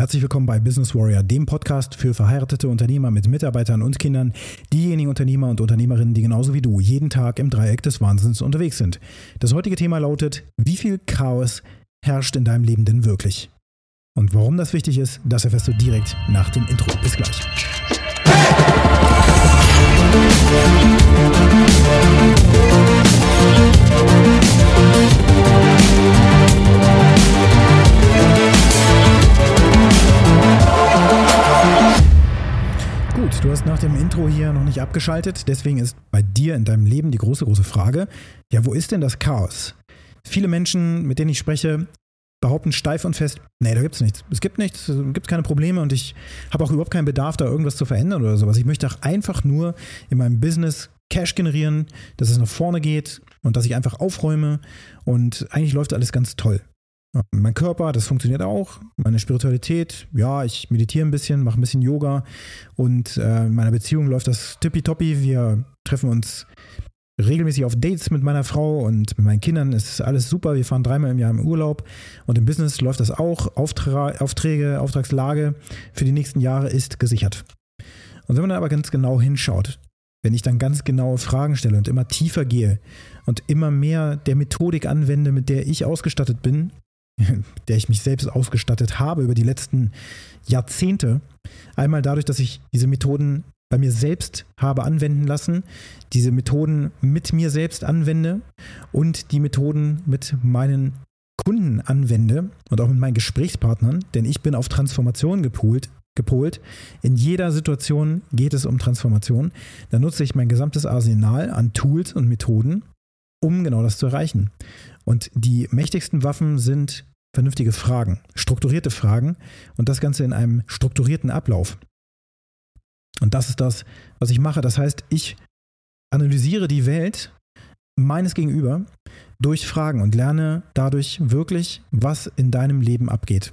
Herzlich willkommen bei Business Warrior, dem Podcast für verheiratete Unternehmer mit Mitarbeitern und Kindern, diejenigen Unternehmer und Unternehmerinnen, die genauso wie du jeden Tag im Dreieck des Wahnsinns unterwegs sind. Das heutige Thema lautet, wie viel Chaos herrscht in deinem Leben denn wirklich? Und warum das wichtig ist, das erfährst du direkt nach dem Intro. Bis gleich. Gut, nicht abgeschaltet, deswegen ist bei dir in deinem Leben die große, große Frage, ja, wo ist denn das Chaos? Viele Menschen, mit denen ich spreche, behaupten steif und fest, nee, da gibt es nichts. Es gibt nichts, es gibt keine Probleme und ich habe auch überhaupt keinen Bedarf, da irgendwas zu verändern oder sowas. Ich möchte auch einfach nur in meinem Business Cash generieren, dass es nach vorne geht und dass ich einfach aufräume und eigentlich läuft alles ganz toll. Mein Körper, das funktioniert auch. Meine Spiritualität, ja, ich meditiere ein bisschen, mache ein bisschen Yoga und äh, in meiner Beziehung läuft das tippitoppi. Wir treffen uns regelmäßig auf Dates mit meiner Frau und mit meinen Kindern. Es ist alles super. Wir fahren dreimal im Jahr im Urlaub und im Business läuft das auch. Auftra Aufträge, Auftragslage für die nächsten Jahre ist gesichert. Und wenn man da aber ganz genau hinschaut, wenn ich dann ganz genaue Fragen stelle und immer tiefer gehe und immer mehr der Methodik anwende, mit der ich ausgestattet bin, der ich mich selbst ausgestattet habe über die letzten Jahrzehnte. Einmal dadurch, dass ich diese Methoden bei mir selbst habe anwenden lassen, diese Methoden mit mir selbst anwende und die Methoden mit meinen Kunden anwende und auch mit meinen Gesprächspartnern, denn ich bin auf Transformation gepolt, gepolt. In jeder Situation geht es um Transformation. Da nutze ich mein gesamtes Arsenal an Tools und Methoden, um genau das zu erreichen. Und die mächtigsten Waffen sind vernünftige Fragen, strukturierte Fragen und das Ganze in einem strukturierten Ablauf. Und das ist das, was ich mache. Das heißt, ich analysiere die Welt meines Gegenüber durch Fragen und lerne dadurch wirklich, was in deinem Leben abgeht.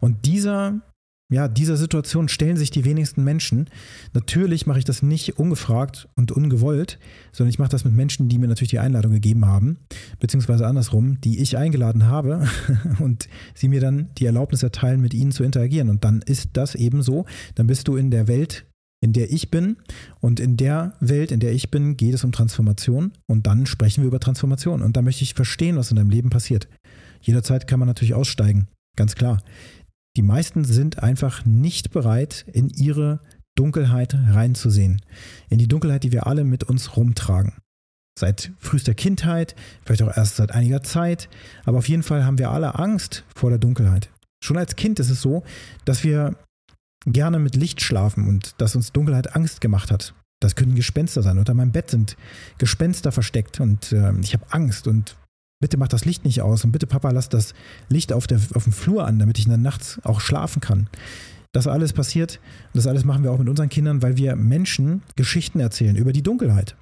Und dieser ja, dieser Situation stellen sich die wenigsten Menschen. Natürlich mache ich das nicht ungefragt und ungewollt, sondern ich mache das mit Menschen, die mir natürlich die Einladung gegeben haben, beziehungsweise andersrum, die ich eingeladen habe und sie mir dann die Erlaubnis erteilen, mit ihnen zu interagieren. Und dann ist das eben so. Dann bist du in der Welt, in der ich bin. Und in der Welt, in der ich bin, geht es um Transformation. Und dann sprechen wir über Transformation. Und da möchte ich verstehen, was in deinem Leben passiert. Jederzeit kann man natürlich aussteigen. Ganz klar. Die meisten sind einfach nicht bereit, in ihre Dunkelheit reinzusehen. In die Dunkelheit, die wir alle mit uns rumtragen. Seit frühester Kindheit, vielleicht auch erst seit einiger Zeit, aber auf jeden Fall haben wir alle Angst vor der Dunkelheit. Schon als Kind ist es so, dass wir gerne mit Licht schlafen und dass uns Dunkelheit Angst gemacht hat. Das können Gespenster sein. Unter meinem Bett sind Gespenster versteckt und äh, ich habe Angst und bitte mach das Licht nicht aus und bitte Papa, lass das Licht auf, der, auf dem Flur an, damit ich dann nachts auch schlafen kann. Das alles passiert und das alles machen wir auch mit unseren Kindern, weil wir Menschen Geschichten erzählen über die Dunkelheit.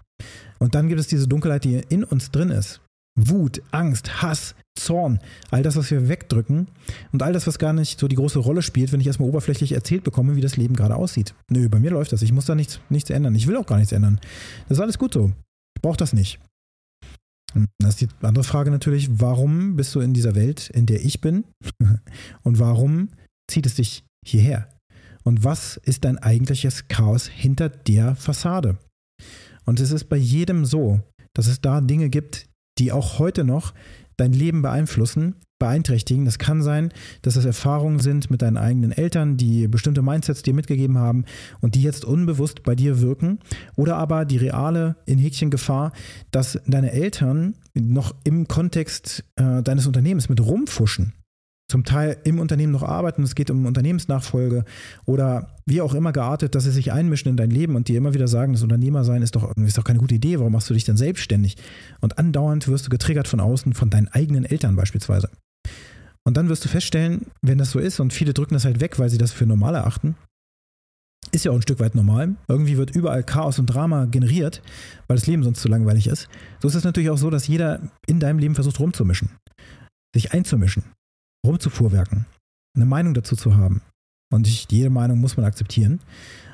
Und dann gibt es diese Dunkelheit, die in uns drin ist. Wut, Angst, Hass, Zorn, all das, was wir wegdrücken und all das, was gar nicht so die große Rolle spielt, wenn ich erstmal oberflächlich erzählt bekomme, wie das Leben gerade aussieht. Nö, bei mir läuft das. Ich muss da nichts, nichts ändern. Ich will auch gar nichts ändern. Das ist alles gut so. Ich brauche das nicht. Das ist die andere Frage natürlich, warum bist du in dieser Welt, in der ich bin? Und warum zieht es dich hierher? Und was ist dein eigentliches Chaos hinter der Fassade? Und es ist bei jedem so, dass es da Dinge gibt, die auch heute noch dein Leben beeinflussen, beeinträchtigen. Das kann sein, dass das Erfahrungen sind mit deinen eigenen Eltern, die bestimmte Mindsets dir mitgegeben haben und die jetzt unbewusst bei dir wirken. Oder aber die reale, in Häkchen Gefahr, dass deine Eltern noch im Kontext äh, deines Unternehmens mit rumfuschen zum Teil im Unternehmen noch arbeiten, es geht um Unternehmensnachfolge oder wie auch immer geartet, dass sie sich einmischen in dein Leben und dir immer wieder sagen, das Unternehmersein ist doch, ist doch keine gute Idee, warum machst du dich denn selbstständig? Und andauernd wirst du getriggert von außen, von deinen eigenen Eltern beispielsweise. Und dann wirst du feststellen, wenn das so ist und viele drücken das halt weg, weil sie das für normal erachten, ist ja auch ein Stück weit normal. Irgendwie wird überall Chaos und Drama generiert, weil das Leben sonst zu langweilig ist. So ist es natürlich auch so, dass jeder in deinem Leben versucht rumzumischen, sich einzumischen rumzufuhrwerken, eine Meinung dazu zu haben. Und ich, jede Meinung muss man akzeptieren.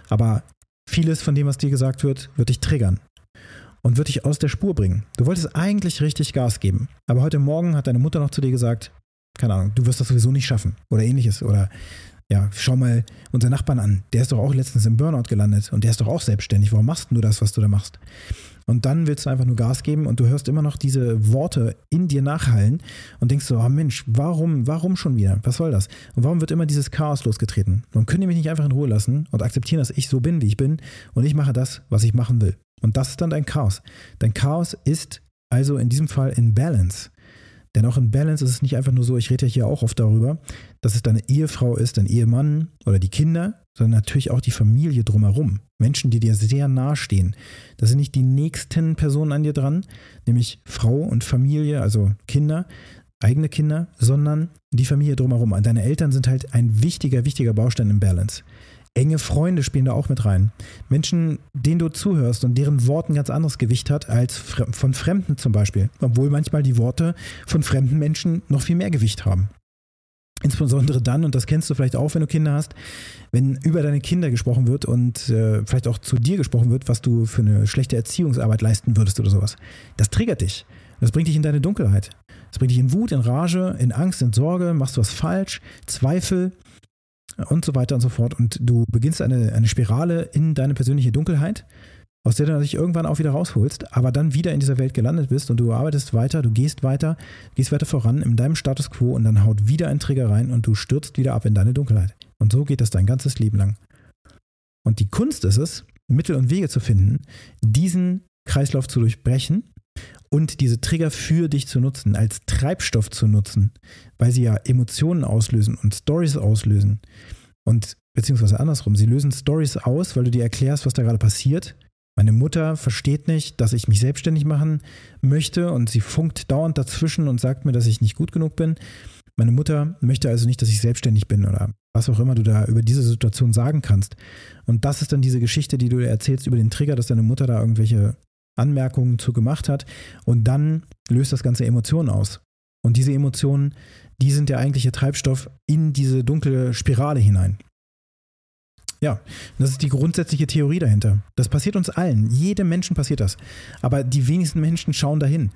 Aber vieles von dem, was dir gesagt wird, wird dich triggern und wird dich aus der Spur bringen. Du wolltest eigentlich richtig Gas geben, aber heute Morgen hat deine Mutter noch zu dir gesagt, keine Ahnung, du wirst das sowieso nicht schaffen oder ähnliches oder Ja, schau mal unseren Nachbarn an. Der ist doch auch letztens im Burnout gelandet und der ist doch auch selbstständig. Warum machst du das, was du da machst? Und dann willst du einfach nur Gas geben und du hörst immer noch diese Worte in dir nachhallen und denkst so, oh Mensch, warum, warum schon wieder? Was soll das? Und warum wird immer dieses Chaos losgetreten? Warum können die mich nicht einfach in Ruhe lassen und akzeptieren, dass ich so bin, wie ich bin und ich mache das, was ich machen will? Und das ist dann dein Chaos. Dein Chaos ist also in diesem Fall in Balance. Denn auch in Balance ist es nicht einfach nur so, ich rede ja hier auch oft darüber, dass es deine Ehefrau ist, dein Ehemann oder die Kinder, sondern natürlich auch die Familie drumherum. Menschen, die dir sehr nahe stehen. Das sind nicht die nächsten Personen an dir dran, nämlich Frau und Familie, also Kinder, eigene Kinder, sondern die Familie drumherum. Deine Eltern sind halt ein wichtiger, wichtiger Baustein im Balance. Enge Freunde spielen da auch mit rein. Menschen, denen du zuhörst und deren Wort ein ganz anderes Gewicht hat als von Fremden zum Beispiel. Obwohl manchmal die Worte von fremden Menschen noch viel mehr Gewicht haben. Insbesondere dann, und das kennst du vielleicht auch, wenn du Kinder hast, wenn über deine Kinder gesprochen wird und äh, vielleicht auch zu dir gesprochen wird, was du für eine schlechte Erziehungsarbeit leisten würdest oder sowas. Das triggert dich. Das bringt dich in deine Dunkelheit. Das bringt dich in Wut, in Rage, in Angst, in Sorge, machst du was falsch, Zweifel und so weiter und so fort. Und du beginnst eine, eine Spirale in deine persönliche Dunkelheit, aus der du dich irgendwann auch wieder rausholst, aber dann wieder in dieser Welt gelandet bist und du arbeitest weiter, du gehst weiter, gehst weiter voran in deinem Status quo und dann haut wieder ein Trigger rein und du stürzt wieder ab in deine Dunkelheit. Und so geht das dein ganzes Leben lang. Und die Kunst ist es, Mittel und Wege zu finden, diesen Kreislauf zu durchbrechen und diese Trigger für dich zu nutzen, als Treibstoff zu nutzen, weil sie ja Emotionen auslösen und Stories auslösen. Und beziehungsweise andersrum, sie lösen Stories aus, weil du dir erklärst, was da gerade passiert. Meine Mutter versteht nicht, dass ich mich selbstständig machen möchte und sie funkt dauernd dazwischen und sagt mir, dass ich nicht gut genug bin. Meine Mutter möchte also nicht, dass ich selbstständig bin oder was auch immer du da über diese Situation sagen kannst. Und das ist dann diese Geschichte, die du erzählst über den Trigger, dass deine Mutter da irgendwelche Anmerkungen zu gemacht hat. Und dann löst das Ganze Emotionen aus. Und diese Emotionen, die sind der eigentliche Treibstoff in diese dunkle Spirale hinein. Ja, das ist die grundsätzliche Theorie dahinter. Das passiert uns allen. Jedem Menschen passiert das. Aber die wenigsten Menschen schauen dahin.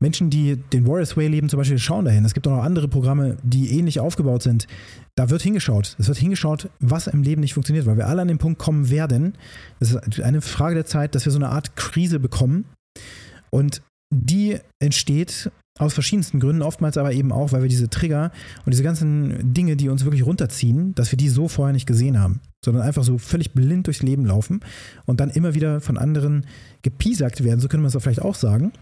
Menschen, die den Warriors Way leben, zum Beispiel, schauen dahin. Es gibt auch noch andere Programme, die ähnlich aufgebaut sind. Da wird hingeschaut. Es wird hingeschaut, was im Leben nicht funktioniert, weil wir alle an den Punkt kommen werden. Es ist eine Frage der Zeit, dass wir so eine Art Krise bekommen. Und die entsteht aus verschiedensten Gründen, oftmals aber eben auch, weil wir diese Trigger und diese ganzen Dinge, die uns wirklich runterziehen, dass wir die so vorher nicht gesehen haben, sondern einfach so völlig blind durchs Leben laufen und dann immer wieder von anderen gepiesackt werden, so könnte man es vielleicht auch sagen,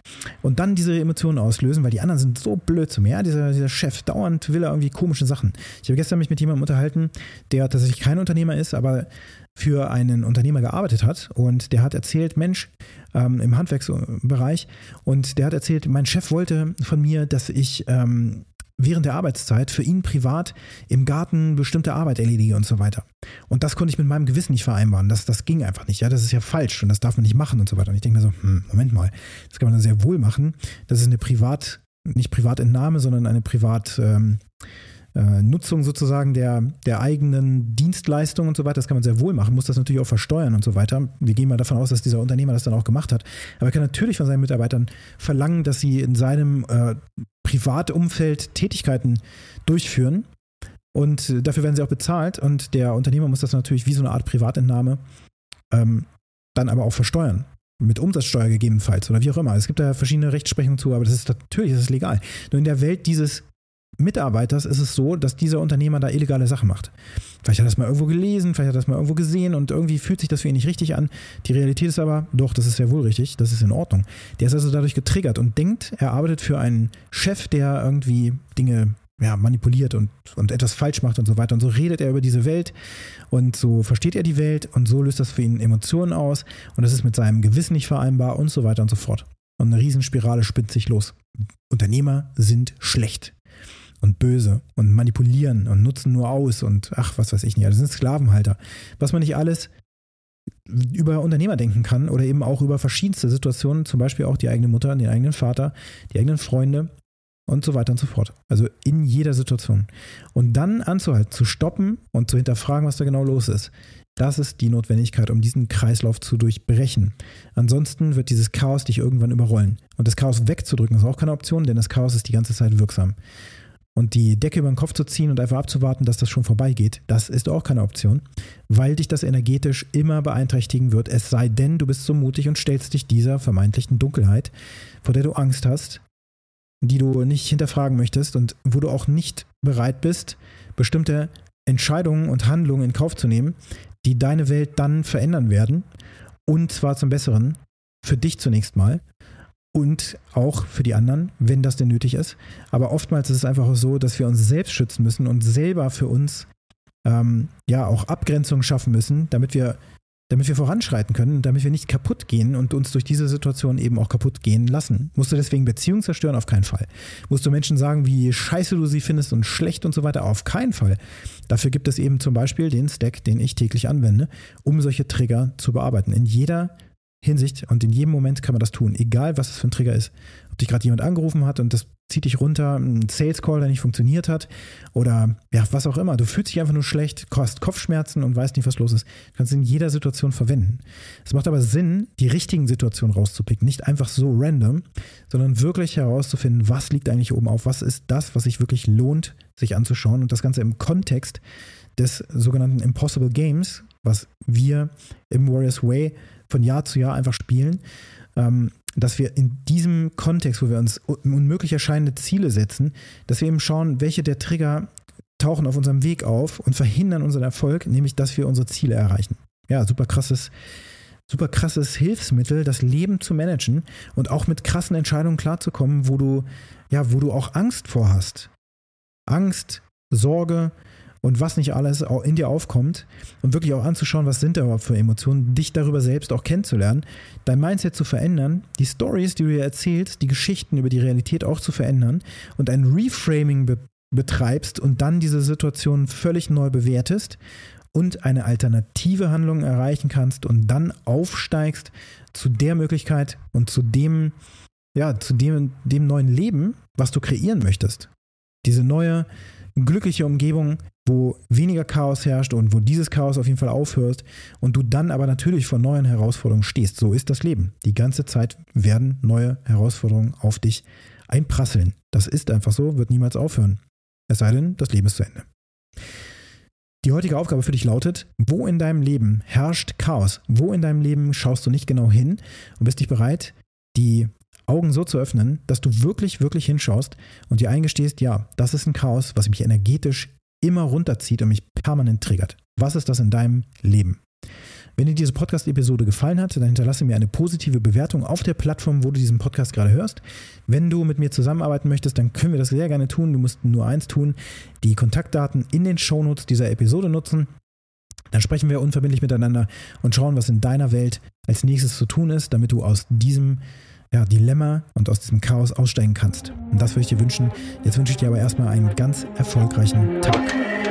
und dann diese Emotionen auslösen, weil die anderen sind so blöd zu mir. Ja, dieser, dieser Chef, dauernd will er irgendwie komische Sachen. Ich habe gestern mich mit jemandem unterhalten, der tatsächlich kein Unternehmer ist, aber für einen Unternehmer gearbeitet hat und der hat erzählt, Mensch, ähm, im Handwerksbereich und der hat erzählt, mein Chef wollte von mir, dass ich ähm, während der Arbeitszeit für ihn privat im Garten bestimmte Arbeit erledige und so weiter. Und das konnte ich mit meinem Gewissen nicht vereinbaren. Das, das ging einfach nicht. Ja, das ist ja falsch und das darf man nicht machen und so weiter. Und ich denke mir so, hm, Moment mal, das kann man dann sehr wohl machen. Das ist eine Privat, nicht Privatentnahme, sondern eine Privat, ähm, äh, Nutzung sozusagen der, der eigenen Dienstleistung und so weiter, das kann man sehr wohl machen, muss das natürlich auch versteuern und so weiter. Wir gehen mal davon aus, dass dieser Unternehmer das dann auch gemacht hat. Aber er kann natürlich von seinen Mitarbeitern verlangen, dass sie in seinem äh, Privatumfeld Tätigkeiten durchführen. Und äh, dafür werden sie auch bezahlt. Und der Unternehmer muss das natürlich wie so eine Art Privatentnahme ähm, dann aber auch versteuern mit Umsatzsteuer gegebenenfalls oder wie auch immer. Es gibt da verschiedene Rechtsprechungen zu, aber das ist natürlich das ist legal. Nur in der Welt dieses Mitarbeiters ist es so, dass dieser Unternehmer da illegale Sachen macht. Vielleicht hat er das mal irgendwo gelesen, vielleicht hat er das mal irgendwo gesehen und irgendwie fühlt sich das für ihn nicht richtig an. Die Realität ist aber, doch, das ist sehr wohl richtig, das ist in Ordnung. Der ist also dadurch getriggert und denkt, er arbeitet für einen Chef, der irgendwie Dinge ja, manipuliert und, und etwas falsch macht und so weiter. Und so redet er über diese Welt und so versteht er die Welt und so löst das für ihn Emotionen aus und das ist mit seinem Gewissen nicht vereinbar und so weiter und so fort. Und eine Riesenspirale spinnt sich los. Unternehmer sind schlecht und böse und manipulieren und nutzen nur aus und ach, was weiß ich nicht. Das sind Sklavenhalter. Was man nicht alles über Unternehmer denken kann oder eben auch über verschiedenste Situationen, zum Beispiel auch die eigene Mutter, den eigenen Vater, die eigenen Freunde und so weiter und so fort. Also in jeder Situation. Und dann anzuhalten, zu stoppen und zu hinterfragen, was da genau los ist. Das ist die Notwendigkeit, um diesen Kreislauf zu durchbrechen. Ansonsten wird dieses Chaos dich irgendwann überrollen. Und das Chaos wegzudrücken ist auch keine Option, denn das Chaos ist die ganze Zeit wirksam. Und die Decke über den Kopf zu ziehen und einfach abzuwarten, dass das schon vorbeigeht, das ist auch keine Option, weil dich das energetisch immer beeinträchtigen wird, es sei denn, du bist so mutig und stellst dich dieser vermeintlichen Dunkelheit, vor der du Angst hast, die du nicht hinterfragen möchtest und wo du auch nicht bereit bist, bestimmte Entscheidungen und Handlungen in Kauf zu nehmen, die deine Welt dann verändern werden und zwar zum Besseren, für dich zunächst mal und auch für die anderen, wenn das denn nötig ist. Aber oftmals ist es einfach so, dass wir uns selbst schützen müssen und selber für uns ähm, ja auch Abgrenzungen schaffen müssen, damit wir damit wir voranschreiten können, damit wir nicht kaputt gehen und uns durch diese Situation eben auch kaputt gehen lassen. Musst du deswegen Beziehungen zerstören? Auf keinen Fall. Musst du Menschen sagen, wie scheiße du sie findest und schlecht und so weiter? Auf keinen Fall. Dafür gibt es eben zum Beispiel den Stack, den ich täglich anwende, um solche Trigger zu bearbeiten. In jeder Hinsicht und in jedem Moment kann man das tun, egal was es für ein Trigger ist. Ob dich gerade jemand angerufen hat und das zieht dich runter, ein Sales Call, der nicht funktioniert hat oder ja, was auch immer. Du fühlst dich einfach nur schlecht, hast Kopfschmerzen und weißt nicht, was los ist. Du kannst es in jeder Situation verwenden. Es macht aber Sinn, die richtigen Situationen rauszupicken, nicht einfach so random, sondern wirklich herauszufinden, was liegt eigentlich oben auf, was ist das, was sich wirklich lohnt, sich anzuschauen und das Ganze im Kontext des sogenannten Impossible Games, was wir im Warriors Way von Jahr zu Jahr einfach spielen, ähm, dass wir in diesem Kontext, wo wir uns unmöglich erscheinende Ziele setzen, dass wir eben schauen, welche der Trigger tauchen auf unserem Weg auf und verhindern unseren Erfolg, nämlich dass wir unsere Ziele erreichen. Ja, super krasses, super krasses Hilfsmittel, das Leben zu managen und auch mit krassen Entscheidungen klarzukommen, wo du, ja, wo du auch Angst vor hast. Angst, Sorge, und was nicht alles in dir aufkommt und wirklich auch anzuschauen, was sind da überhaupt für Emotionen, dich darüber selbst auch kennenzulernen, dein Mindset zu verändern, die Stories, die du dir erzählst, die Geschichten über die Realität auch zu verändern und ein Reframing be betreibst und dann diese Situation völlig neu bewertest und eine alternative Handlung erreichen kannst und dann aufsteigst zu der Möglichkeit und zu dem, ja, zu dem, dem neuen Leben, was du kreieren möchtest. Diese neue, glückliche Umgebung, wo weniger Chaos herrscht und wo dieses Chaos auf jeden Fall aufhört und du dann aber natürlich vor neuen Herausforderungen stehst. So ist das Leben. Die ganze Zeit werden neue Herausforderungen auf dich einprasseln. Das ist einfach so, wird niemals aufhören. Es sei denn, das Leben ist zu Ende. Die heutige Aufgabe für dich lautet, wo in deinem Leben herrscht Chaos? Wo in deinem Leben schaust du nicht genau hin und bist dich bereit, die Augen so zu öffnen, dass du wirklich, wirklich hinschaust und dir eingestehst, ja, das ist ein Chaos, was mich energetisch immer runterzieht und mich permanent triggert. Was ist das in deinem Leben? Wenn dir diese Podcast-Episode gefallen hat, dann hinterlasse mir eine positive Bewertung auf der Plattform, wo du diesen Podcast gerade hörst. Wenn du mit mir zusammenarbeiten möchtest, dann können wir das sehr gerne tun. Du musst nur eins tun, die Kontaktdaten in den Shownotes dieser Episode nutzen. Dann sprechen wir unverbindlich miteinander und schauen, was in deiner Welt als nächstes zu tun ist, damit du aus diesem ja, Dilemma und aus diesem Chaos aussteigen kannst. Und das würde ich dir wünschen. Jetzt wünsche ich dir aber erstmal einen ganz erfolgreichen Tag.